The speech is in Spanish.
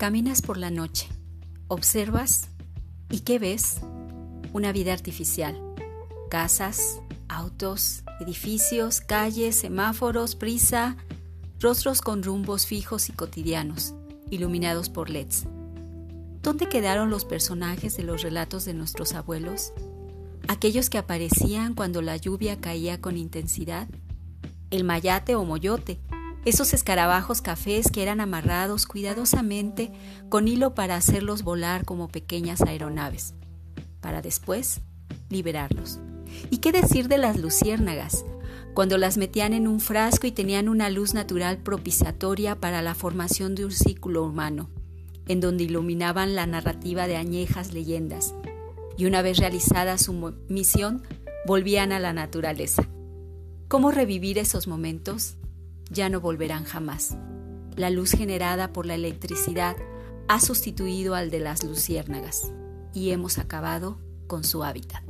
Caminas por la noche, observas y ¿qué ves? Una vida artificial. Casas, autos, edificios, calles, semáforos, prisa, rostros con rumbos fijos y cotidianos, iluminados por LEDs. ¿Dónde quedaron los personajes de los relatos de nuestros abuelos? Aquellos que aparecían cuando la lluvia caía con intensidad. El mayate o moyote, esos escarabajos cafés que eran amarrados cuidadosamente con hilo para hacerlos volar como pequeñas aeronaves, para después liberarlos. ¿Y qué decir de las luciérnagas? Cuando las metían en un frasco y tenían una luz natural propiciatoria para la formación de un círculo humano, en donde iluminaban la narrativa de añejas leyendas, y una vez realizada su misión, volvían a la naturaleza. ¿Cómo revivir esos momentos? Ya no volverán jamás. La luz generada por la electricidad ha sustituido al de las luciérnagas y hemos acabado con su hábitat.